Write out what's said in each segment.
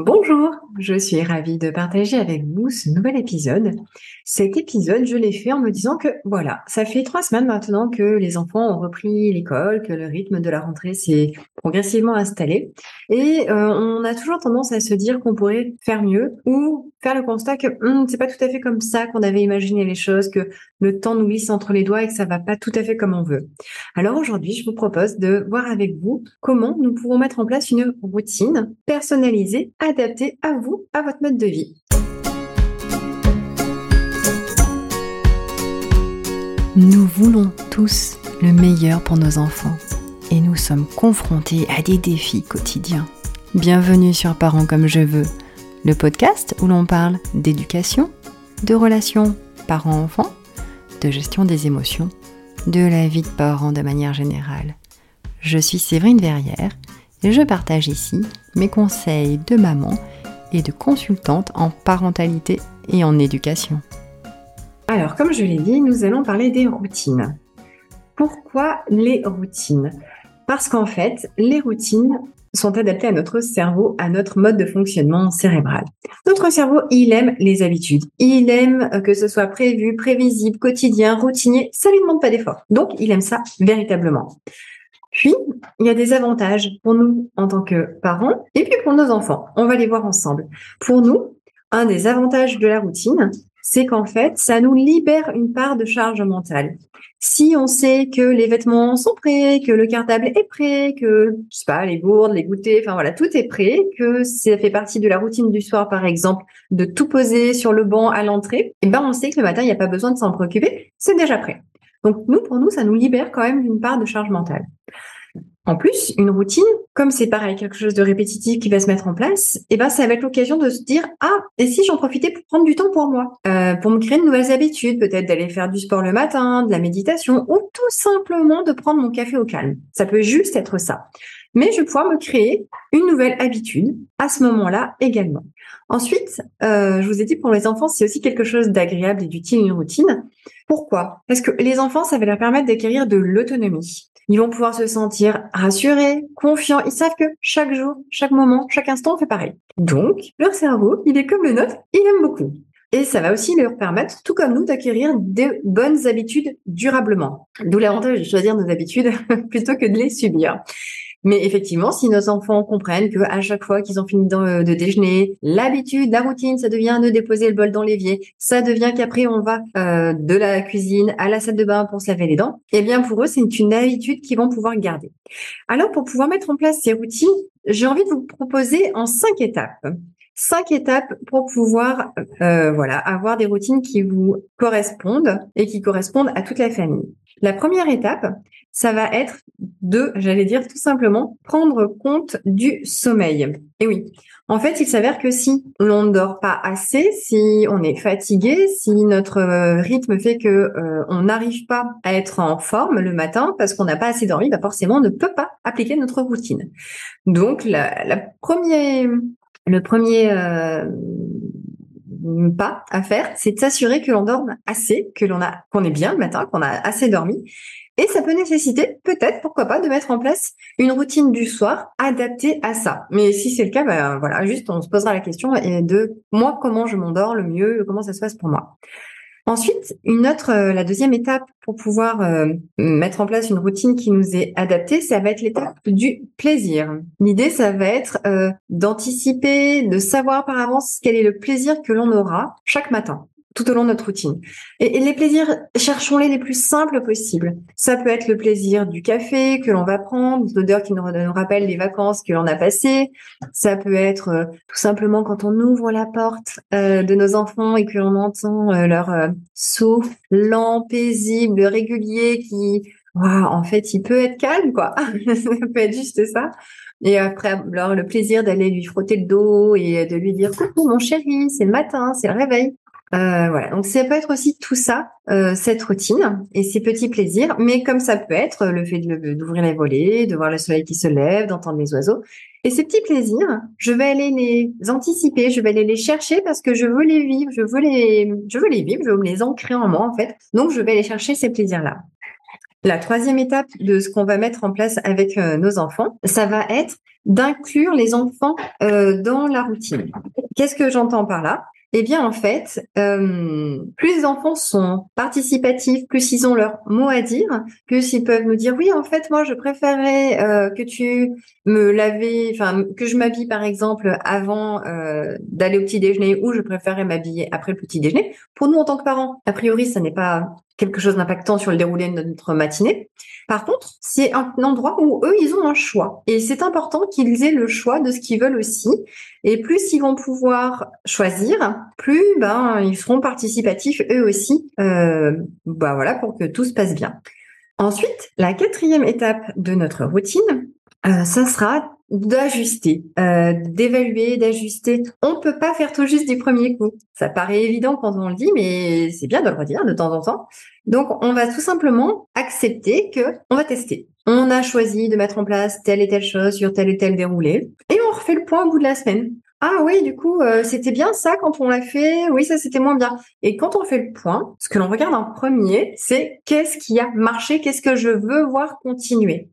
Bonjour, je suis ravie de partager avec vous ce nouvel épisode. Cet épisode, je l'ai fait en me disant que voilà, ça fait trois semaines maintenant que les enfants ont repris l'école, que le rythme de la rentrée s'est progressivement installé, et euh, on a toujours tendance à se dire qu'on pourrait faire mieux ou faire le constat que hum, c'est pas tout à fait comme ça qu'on avait imaginé les choses, que le temps nous glisse entre les doigts et que ça va pas tout à fait comme on veut. Alors aujourd'hui, je vous propose de voir avec vous comment nous pouvons mettre en place une routine personnalisée adapté à vous, à votre mode de vie. Nous voulons tous le meilleur pour nos enfants et nous sommes confrontés à des défis quotidiens. Bienvenue sur Parents comme je veux, le podcast où l'on parle d'éducation, de relations parents-enfants, de gestion des émotions, de la vie de parents de manière générale. Je suis Séverine Verrière et je partage ici mes conseils de maman et de consultante en parentalité et en éducation. Alors, comme je l'ai dit, nous allons parler des routines. Pourquoi les routines? Parce qu'en fait, les routines sont adaptées à notre cerveau, à notre mode de fonctionnement cérébral. Notre cerveau, il aime les habitudes. Il aime que ce soit prévu, prévisible, quotidien, routinier. Ça lui demande pas d'effort. Donc, il aime ça véritablement. Puis, il y a des avantages pour nous en tant que parents et puis pour nos enfants. On va les voir ensemble. Pour nous, un des avantages de la routine, c'est qu'en fait, ça nous libère une part de charge mentale. Si on sait que les vêtements sont prêts, que le cartable est prêt, que, je sais pas, les gourdes, les goûters, enfin voilà, tout est prêt, que ça fait partie de la routine du soir, par exemple, de tout poser sur le banc à l'entrée, et eh ben, on sait que le matin, il n'y a pas besoin de s'en préoccuper, c'est déjà prêt. Donc, nous, pour nous, ça nous libère quand même d'une part de charge mentale. En plus, une routine, comme c'est pareil, quelque chose de répétitif qui va se mettre en place, eh ben, ça va être l'occasion de se dire, ah, et si j'en profitais pour prendre du temps pour moi, euh, pour me créer de nouvelles habitudes, peut-être d'aller faire du sport le matin, de la méditation, ou tout simplement de prendre mon café au calme. Ça peut juste être ça. Mais je vais pouvoir me créer une nouvelle habitude à ce moment-là également. Ensuite, euh, je vous ai dit pour les enfants, c'est aussi quelque chose d'agréable et d'utile, une routine. Pourquoi? Parce que les enfants, ça va leur permettre d'acquérir de l'autonomie. Ils vont pouvoir se sentir rassurés, confiants. Ils savent que chaque jour, chaque moment, chaque instant, on fait pareil. Donc, leur cerveau, il est comme le nôtre, il aime beaucoup. Et ça va aussi leur permettre, tout comme nous, d'acquérir de bonnes habitudes durablement. D'où l'avantage de choisir nos habitudes plutôt que de les subir. Mais effectivement, si nos enfants comprennent que à chaque fois qu'ils ont fini de, déjeuner, l'habitude, la routine, ça devient de déposer le bol dans l'évier, ça devient qu'après on va euh, de la cuisine à la salle de bain pour se laver les dents, eh bien pour eux, c'est une habitude qu'ils vont pouvoir garder. Alors pour pouvoir mettre en place ces routines, j'ai envie de vous proposer en cinq étapes cinq étapes pour pouvoir euh, voilà avoir des routines qui vous correspondent et qui correspondent à toute la famille. La première étape, ça va être de, j'allais dire tout simplement, prendre compte du sommeil. Et oui, en fait, il s'avère que si l'on ne dort pas assez, si on est fatigué, si notre euh, rythme fait que euh, on n'arrive pas à être en forme le matin parce qu'on n'a pas assez dormi, bah forcément, on ne peut pas appliquer notre routine. Donc, la, la première, le premier euh, pas à faire, c'est de s'assurer que l'on dorme assez, que l'on a, qu'on est bien le matin, qu'on a assez dormi. Et ça peut nécessiter, peut-être, pourquoi pas, de mettre en place une routine du soir adaptée à ça. Mais si c'est le cas, ben voilà, juste on se posera la question de moi comment je m'endors le mieux, comment ça se passe pour moi. Ensuite, une autre, euh, la deuxième étape pour pouvoir euh, mettre en place une routine qui nous est adaptée, ça va être l'étape du plaisir. L'idée, ça va être euh, d'anticiper, de savoir par avance quel est le plaisir que l'on aura chaque matin tout au long de notre routine. Et, les plaisirs, cherchons-les les plus simples possibles. Ça peut être le plaisir du café que l'on va prendre, l'odeur qui nous, rappelle les vacances que l'on a passées. Ça peut être euh, tout simplement quand on ouvre la porte euh, de nos enfants et que l'on entend euh, leur souffle lent, paisible, régulier, qui, en fait, il peut être calme, quoi. ça peut être juste ça. Et après, alors, le plaisir d'aller lui frotter le dos et de lui dire coucou mon chéri, c'est le matin, c'est le réveil. Euh, voilà, donc ça peut être aussi tout ça, euh, cette routine et ces petits plaisirs, mais comme ça peut être le fait d'ouvrir les volets, de voir le soleil qui se lève, d'entendre les oiseaux. Et ces petits plaisirs, je vais aller les anticiper, je vais aller les chercher parce que je veux les vivre, je veux les, je veux les vivre, je veux me les ancrer en moi en fait. Donc je vais aller chercher ces plaisirs-là. La troisième étape de ce qu'on va mettre en place avec euh, nos enfants, ça va être d'inclure les enfants euh, dans la routine. Qu'est-ce que j'entends par là? Eh bien, en fait, euh, plus les enfants sont participatifs, plus ils ont leur mot à dire, plus ils peuvent nous dire oui, en fait, moi, je préférais euh, que tu me lavais, enfin, que je m'habille par exemple avant euh, d'aller au petit déjeuner, ou je préférais m'habiller après le petit déjeuner. Pour nous, en tant que parents, a priori, ça n'est pas quelque chose d'impactant sur le déroulé de notre matinée. Par contre, c'est un endroit où eux, ils ont un choix. Et c'est important qu'ils aient le choix de ce qu'ils veulent aussi. Et plus ils vont pouvoir choisir, plus ben, ils seront participatifs eux aussi, euh, bah voilà, pour que tout se passe bien. Ensuite, la quatrième étape de notre routine, euh, ça sera d'ajuster, euh, d'évaluer, d'ajuster. On peut pas faire tout juste du premier coup. Ça paraît évident quand on le dit, mais c'est bien de le redire de temps en temps. Donc, on va tout simplement accepter que on va tester. On a choisi de mettre en place telle et telle chose sur tel et tel déroulé, et on refait le point au bout de la semaine. Ah oui, du coup, euh, c'était bien ça quand on l'a fait. Oui, ça c'était moins bien. Et quand on fait le point, ce que l'on regarde en premier, c'est qu'est-ce qui a marché, qu'est-ce que je veux voir continuer.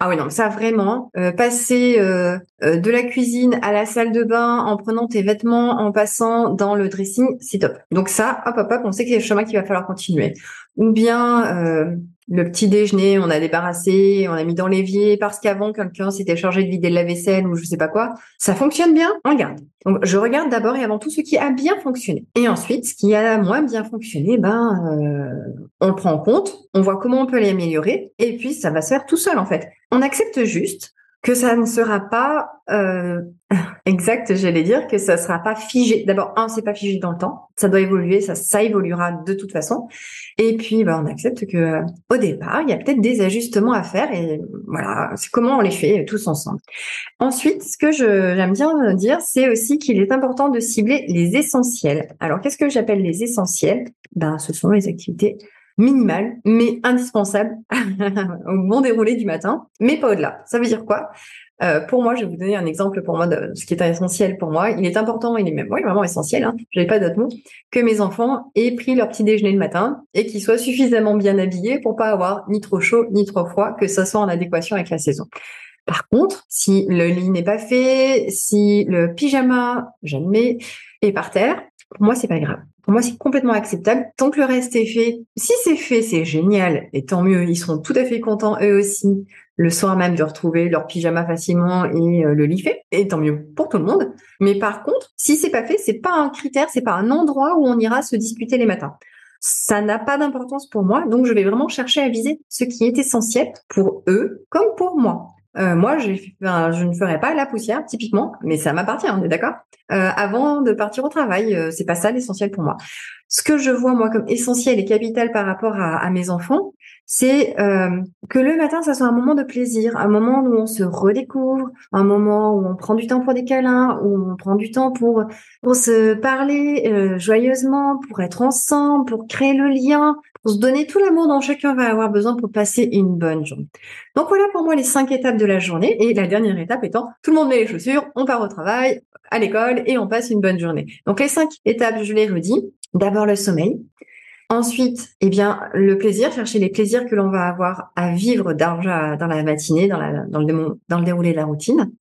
Ah oui, non, ça vraiment, euh, passer euh, euh, de la cuisine à la salle de bain en prenant tes vêtements, en passant dans le dressing, c'est top. Donc ça, hop, hop, hop, on sait que c'est le chemin qu'il va falloir continuer. Ou bien le petit déjeuner, on a débarrassé, on a mis dans l'évier parce qu'avant quelqu'un s'était chargé de vider le lave-vaisselle ou je sais pas quoi. Ça fonctionne bien, on regarde. Donc je regarde d'abord et avant tout ce qui a bien fonctionné. Et ensuite, ce qui a moins bien fonctionné, ben euh, on le prend en compte, on voit comment on peut l'améliorer et puis ça va se faire tout seul en fait. On accepte juste que ça ne sera pas euh, exact, j'allais dire que ça sera pas figé. D'abord, un, c'est pas figé dans le temps, ça doit évoluer, ça, ça évoluera de toute façon. Et puis, bah, on accepte que au départ, il y a peut-être des ajustements à faire et voilà, c'est comment on les fait tous ensemble. Ensuite, ce que j'aime bien dire, c'est aussi qu'il est important de cibler les essentiels. Alors, qu'est-ce que j'appelle les essentiels? Ben, ce sont les activités minimal, mais indispensable au bon déroulé du matin, mais pas au-delà. Ça veut dire quoi? Euh, pour moi, je vais vous donner un exemple pour moi de ce qui est essentiel pour moi. Il est important, il est même vraiment essentiel, hein, je n'avais pas d'autre mot, que mes enfants aient pris leur petit déjeuner le matin et qu'ils soient suffisamment bien habillés pour pas avoir ni trop chaud ni trop froid, que ça soit en adéquation avec la saison. Par contre, si le lit n'est pas fait, si le pyjama, jamais, est par terre, pour moi, c'est pas grave. Pour moi, c'est complètement acceptable. Tant que le reste est fait, si c'est fait, c'est génial. Et tant mieux, ils seront tout à fait contents, eux aussi, le soir même de retrouver leur pyjama facilement et euh, le lit fait. Et tant mieux pour tout le monde. Mais par contre, si c'est pas fait, c'est pas un critère, c'est pas un endroit où on ira se discuter les matins. Ça n'a pas d'importance pour moi, donc je vais vraiment chercher à viser ce qui est essentiel pour eux comme pour moi. Euh, moi, je, je, ne ferai pas la poussière, typiquement, mais ça m'appartient, on est d'accord? Euh, Avant de partir au travail, euh, c'est pas ça l'essentiel pour moi. Ce que je vois moi comme essentiel et capital par rapport à, à mes enfants, c'est euh, que le matin, ça soit un moment de plaisir, un moment où on se redécouvre, un moment où on prend du temps pour des câlins, où on prend du temps pour pour se parler euh, joyeusement, pour être ensemble, pour créer le lien, pour se donner tout l'amour dont chacun va avoir besoin pour passer une bonne journée. Donc voilà pour moi les cinq étapes de la journée et la dernière étape étant tout le monde met les chaussures, on part au travail, à l'école et on passe une bonne journée. Donc les cinq étapes, je les redis. D'abord le sommeil, Ensuite, eh bien, le plaisir, chercher les plaisirs que l'on va avoir à vivre dans la matinée, dans, le déroulé de la routine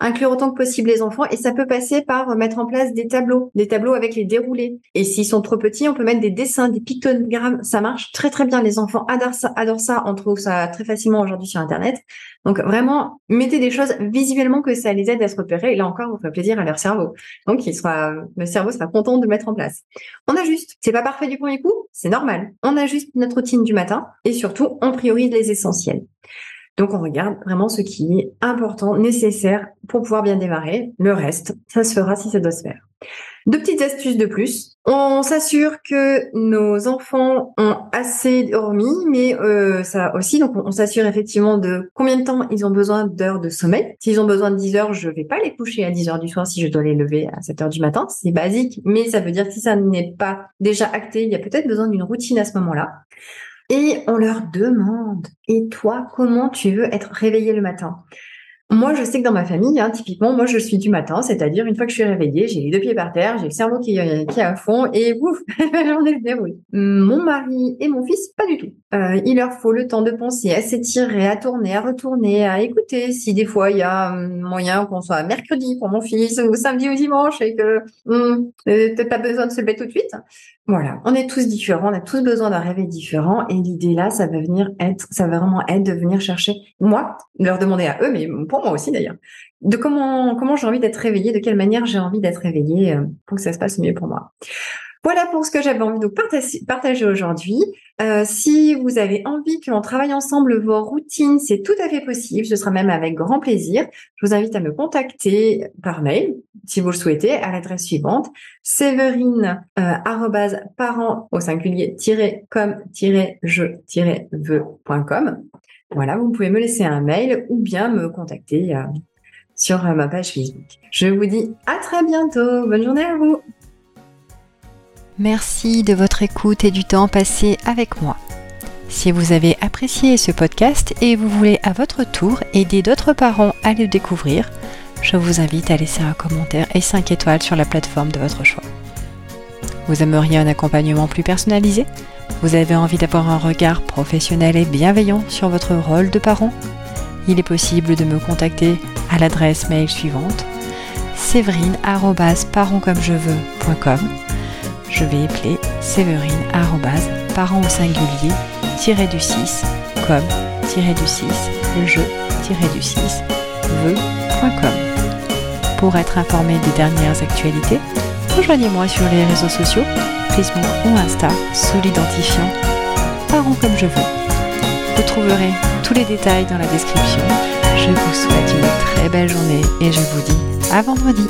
inclure autant que possible les enfants et ça peut passer par mettre en place des tableaux, des tableaux avec les déroulés. Et s'ils sont trop petits, on peut mettre des dessins, des pictogrammes. Ça marche très très bien. Les enfants adorent ça, adorent ça. On trouve ça très facilement aujourd'hui sur Internet. Donc vraiment, mettez des choses visuellement que ça les aide à se repérer. Et là encore, vous faites plaisir à leur cerveau. Donc il sera, le cerveau sera content de mettre en place. On ajuste. C'est pas parfait du premier coup, c'est normal. On ajuste notre routine du matin et surtout, on priorise les essentiels. Donc on regarde vraiment ce qui est important, nécessaire pour pouvoir bien démarrer. Le reste, ça se fera si ça doit se faire. Deux petites astuces de plus. On s'assure que nos enfants ont assez dormi, mais euh, ça aussi, donc on, s'assure effectivement de combien de temps ils ont besoin d'heures de sommeil. S'ils ont besoin de 10 heures, je vais pas les coucher à 10 heures du soir si je dois les lever à 7 heures du matin. C'est basique, mais ça veut dire que si ça n'est pas déjà acté, il y a peut-être besoin d'une routine à ce moment-là. Et on leur demande, et toi, comment tu veux être réveillé le matin? Moi, je sais que dans ma famille, hein, typiquement, moi, je suis du matin, c'est-à-dire une fois que je suis réveillée, j'ai les deux pieds par terre, j'ai le cerveau qui, qui est à fond et ouf, j'en ai le déroulé. Mon mari et mon fils, pas du tout. Euh, il leur faut le temps de penser, à s'étirer, à tourner, à retourner, à écouter. Si des fois il y a hum, moyen qu'on soit mercredi pour mon fils ou samedi ou dimanche et que hum, peut-être pas besoin de se lever tout de suite. Voilà, on est tous différents, on a tous besoin d'un réveil différent et l'idée là, ça va venir être, ça va vraiment être de venir chercher moi, leur demander à eux, mais pour moi aussi d'ailleurs, de comment comment j'ai envie d'être réveillée, de quelle manière j'ai envie d'être réveillée euh, pour que ça se passe mieux pour moi. Voilà pour ce que j'avais envie de partager, aujourd'hui. Euh, si vous avez envie que l'on travaille ensemble vos routines, c'est tout à fait possible. Ce sera même avec grand plaisir. Je vous invite à me contacter par mail, si vous le souhaitez, à l'adresse suivante séverine euh, parent au singulier com je veuscom Voilà, vous pouvez me laisser un mail ou bien me contacter euh, sur ma page Facebook. Je vous dis à très bientôt. Bonne journée à vous. Merci de votre écoute et du temps passé avec moi. Si vous avez apprécié ce podcast et vous voulez à votre tour aider d'autres parents à le découvrir, je vous invite à laisser un commentaire et 5 étoiles sur la plateforme de votre choix. Vous aimeriez un accompagnement plus personnalisé? Vous avez envie d'avoir un regard professionnel et bienveillant sur votre rôle de parent? Il est possible de me contacter à l'adresse mail suivante séverine.parentcommejeveux.com je vais épeler séverine parent au singulier tiré du 6 comme tiré du 6 le jeu tiré du 6 veut.com. Pour être informé des dernières actualités, rejoignez-moi sur les réseaux sociaux, Facebook ou Insta sous l'identifiant Parents comme je veux. Vous trouverez tous les détails dans la description. Je vous souhaite une très belle journée et je vous dis à vendredi.